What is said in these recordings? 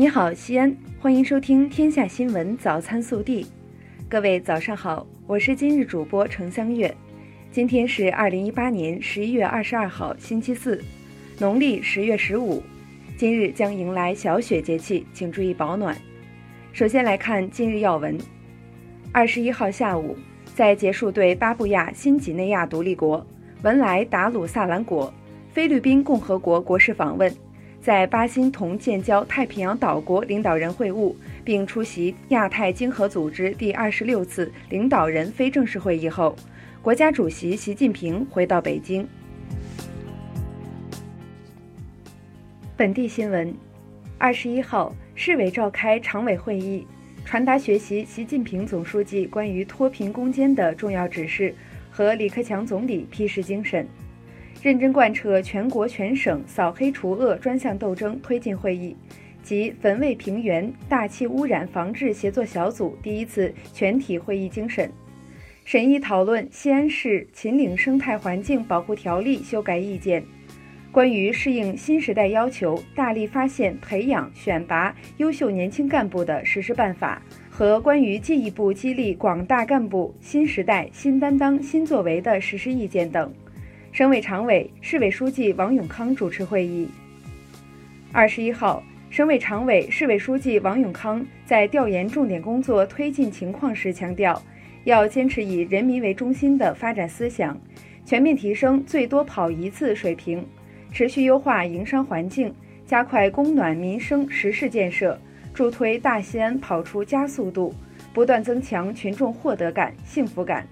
你好，西安，欢迎收听《天下新闻早餐速递》。各位早上好，我是今日主播程香月。今天是二零一八年十一月二十二号，星期四，农历十月十五。今日将迎来小雪节气，请注意保暖。首先来看今日要闻。二十一号下午，在结束对巴布亚新几内亚独立国、文莱达鲁萨兰国、菲律宾共和国国事访问。在巴新同建交太平洋岛国领导人会晤，并出席亚太经合组织第二十六次领导人非正式会议后，国家主席习近平回到北京。本地新闻：二十一号，市委召开常委会议，传达学习习近平总书记关于脱贫攻坚的重要指示和李克强总理批示精神。认真贯彻全国全省扫黑除恶专项斗争推进会议及汾渭平原大气污染防治协作小组第一次全体会议精神，审议讨论西安市秦岭生态环境保护条例修改意见，关于适应新时代要求，大力发现、培养、选拔优秀年轻干部的实施办法。和关于进一步激励广大干部新时代新担当新作为的实施意见等。省委常委、市委书记王永康主持会议。二十一号，省委常委、市委书记王永康在调研重点工作推进情况时强调，要坚持以人民为中心的发展思想，全面提升最多跑一次水平，持续优化营商环境，加快供暖民生实事建设，助推大西安跑出加速度，不断增强群众获得感、幸福感。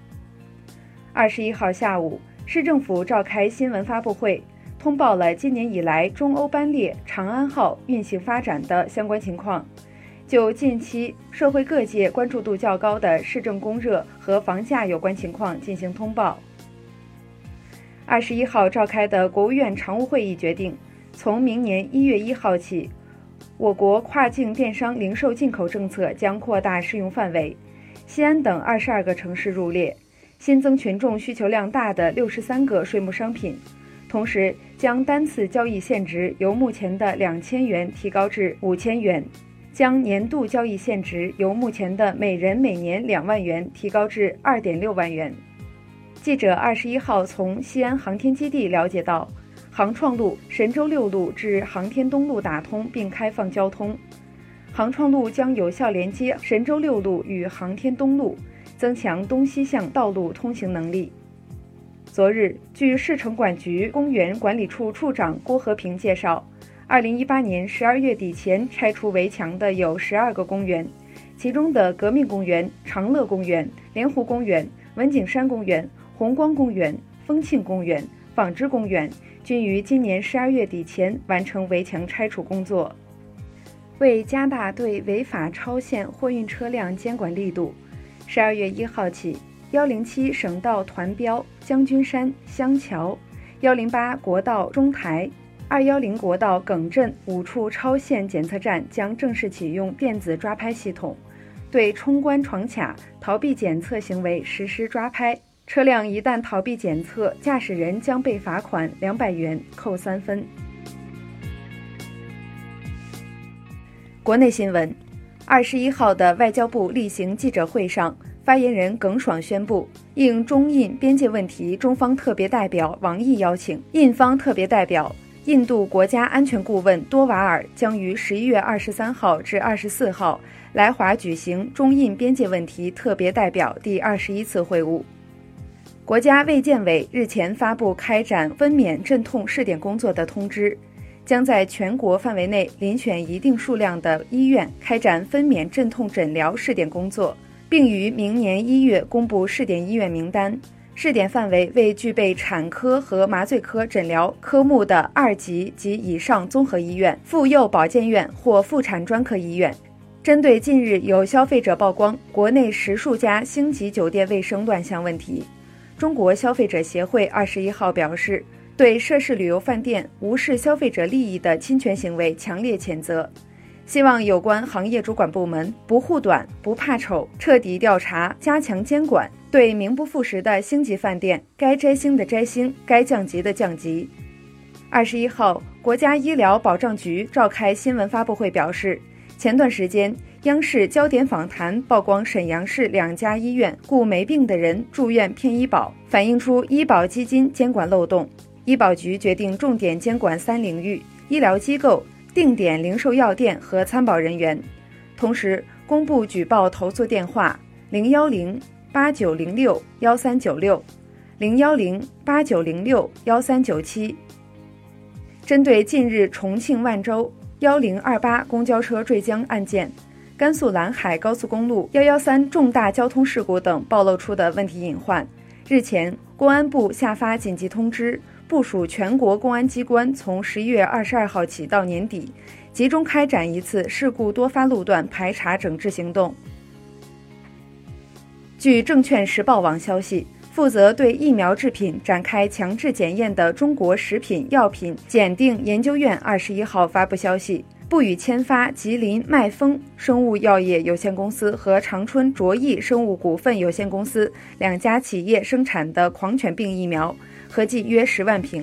二十一号下午。市政府召开新闻发布会，通报了今年以来中欧班列“长安号”运行发展的相关情况，就近期社会各界关注度较高的市政供热和房价有关情况进行通报。二十一号召开的国务院常务会议决定，从明年一月一号起，我国跨境电商零售进口政策将扩大适用范围，西安等二十二个城市入列。新增群众需求量大的六十三个税目商品，同时将单次交易限值由目前的两千元提高至五千元，将年度交易限值由目前的每人每年两万元提高至二点六万元。记者二十一号从西安航天基地了解到，航创路神舟六路至航天东路打通并开放交通，航创路将有效连接神舟六路与航天东路。增强东西向道路通行能力。昨日，据市城管局公园管理处处长郭和平介绍，二零一八年十二月底前拆除围墙的有十二个公园，其中的革命公园、长乐公园、莲湖公园、文景山公园、红光公园、丰庆公园、纺织公园均于今年十二月底前完成围墙拆除工作。为加大对违法超限货运车辆监管力度。十二月一号起，幺零七省道团标将军山香桥、幺零八国道中台、二幺零国道耿镇五处超限检测站将正式启用电子抓拍系统，对冲关闯卡、逃避检测行为实施抓拍。车辆一旦逃避检测，驾驶人将被罚款两百元，扣三分。国内新闻。二十一号的外交部例行记者会上，发言人耿爽宣布，应中印边界问题中方特别代表王毅邀请，印方特别代表、印度国家安全顾问多瓦尔将于十一月二十三号至二十四号来华举行中印边界问题特别代表第二十一次会晤。国家卫健委日前发布开展分娩镇痛试点工作的通知。将在全国范围内遴选一定数量的医院开展分娩镇痛诊疗试点工作，并于明年一月公布试点医院名单。试点范围为具备产科和麻醉科诊疗科目的二级及以上综合医院、妇幼保健院或妇产专科医院。针对近日有消费者曝光国内十数家星级酒店卫生乱象问题，中国消费者协会二十一号表示。对涉事旅游饭店无视消费者利益的侵权行为强烈谴责，希望有关行业主管部门不护短、不怕丑，彻底调查、加强监管，对名不副实的星级饭店该摘星的摘星，该降级的降级。二十一号，国家医疗保障局召开新闻发布会表示，前段时间，央视焦点访谈曝光沈阳市两家医院雇没病的人住院骗医保，反映出医保基金监管漏洞。医保局决定重点监管三领域：医疗机构、定点零售药店和参保人员。同时，公布举报投诉电话：零幺零八九零六幺三九六，零幺零八九零六幺三九七。针对近日重庆万州。幺零二八公交车坠江案件、甘肃兰海高速公路幺幺三重大交通事故等暴露出的问题隐患，日前，公安部下发紧急通知，部署全国公安机关从十一月二十二号起到年底，集中开展一次事故多发路段排查整治行动。据证券时报网消息。负责对疫苗制品展开强制检验的中国食品药品检定研究院二十一号发布消息，不予签发吉林麦丰生物药业有限公司和长春卓益生物股份有限公司两家企业生产的狂犬病疫苗，合计约十万瓶。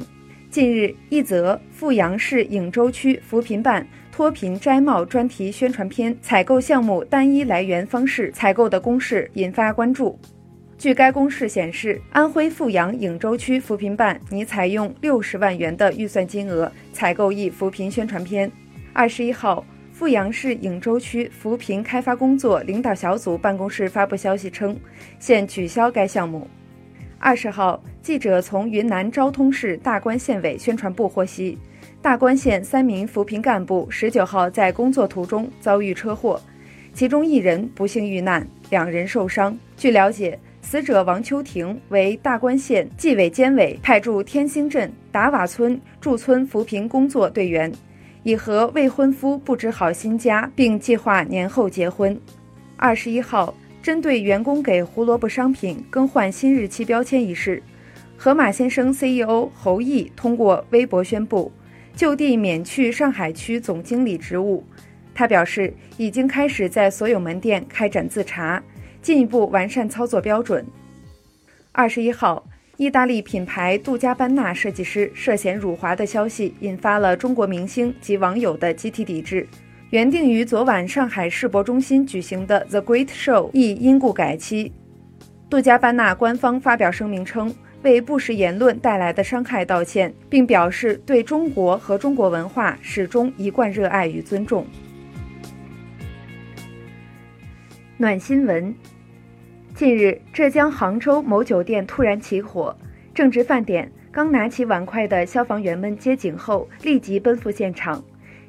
近日，一则阜阳市颍州区扶贫办脱贫摘帽专题宣传片采购项目单一来源方式采购的公示引发关注。据该公示显示，安徽阜阳颍州区扶贫办拟采用六十万元的预算金额采购一扶贫宣传片。二十一号，阜阳市颍州区扶贫开发工作领导小组办公室发布消息称，现取消该项目。二十号，记者从云南昭通市大关县委宣传部获悉，大关县三名扶贫干部十九号在工作途中遭遇车祸，其中一人不幸遇难，两人受伤。据了解。死者王秋婷为大关县纪委监委派驻天兴镇达瓦村驻村扶贫工作队员，已和未婚夫布置好新家，并计划年后结婚。二十一号，针对员工给胡萝卜商品更换新日期标签一事，盒马先生 CEO 侯毅通过微博宣布就地免去上海区总经理职务。他表示，已经开始在所有门店开展自查。进一步完善操作标准。二十一号，意大利品牌杜嘉班纳设计师涉嫌辱华的消息，引发了中国明星及网友的集体抵制。原定于昨晚上海世博中心举行的 The Great Show 亦因故改期。杜嘉班纳官方发表声明称，为不实言论带来的伤害道歉，并表示对中国和中国文化始终一贯热爱与尊重。暖新闻。近日，浙江杭州某酒店突然起火，正值饭点，刚拿起碗筷的消防员们接警后立即奔赴现场，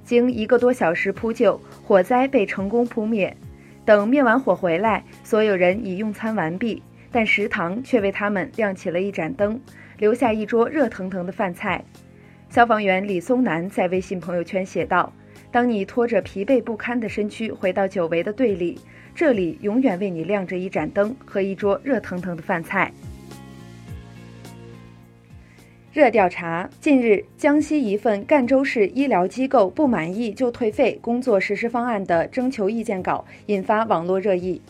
经一个多小时扑救，火灾被成功扑灭。等灭完火回来，所有人已用餐完毕，但食堂却为他们亮起了一盏灯，留下一桌热腾腾的饭菜。消防员李松南在微信朋友圈写道：“当你拖着疲惫不堪的身躯回到久违的队里。”这里永远为你亮着一盏灯和一桌热腾腾的饭菜。热调查：近日，江西一份赣州市医疗机构不满意就退费工作实施方案的征求意见稿引发网络热议。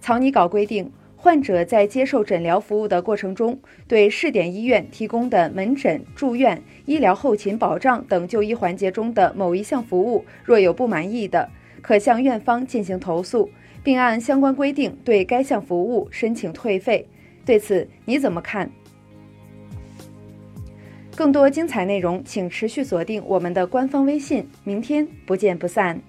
草拟稿规定，患者在接受诊疗服务的过程中，对试点医院提供的门诊、住院、医疗后勤保障等就医环节中的某一项服务若有不满意的，可向院方进行投诉。并按相关规定对该项服务申请退费，对此你怎么看？更多精彩内容，请持续锁定我们的官方微信，明天不见不散。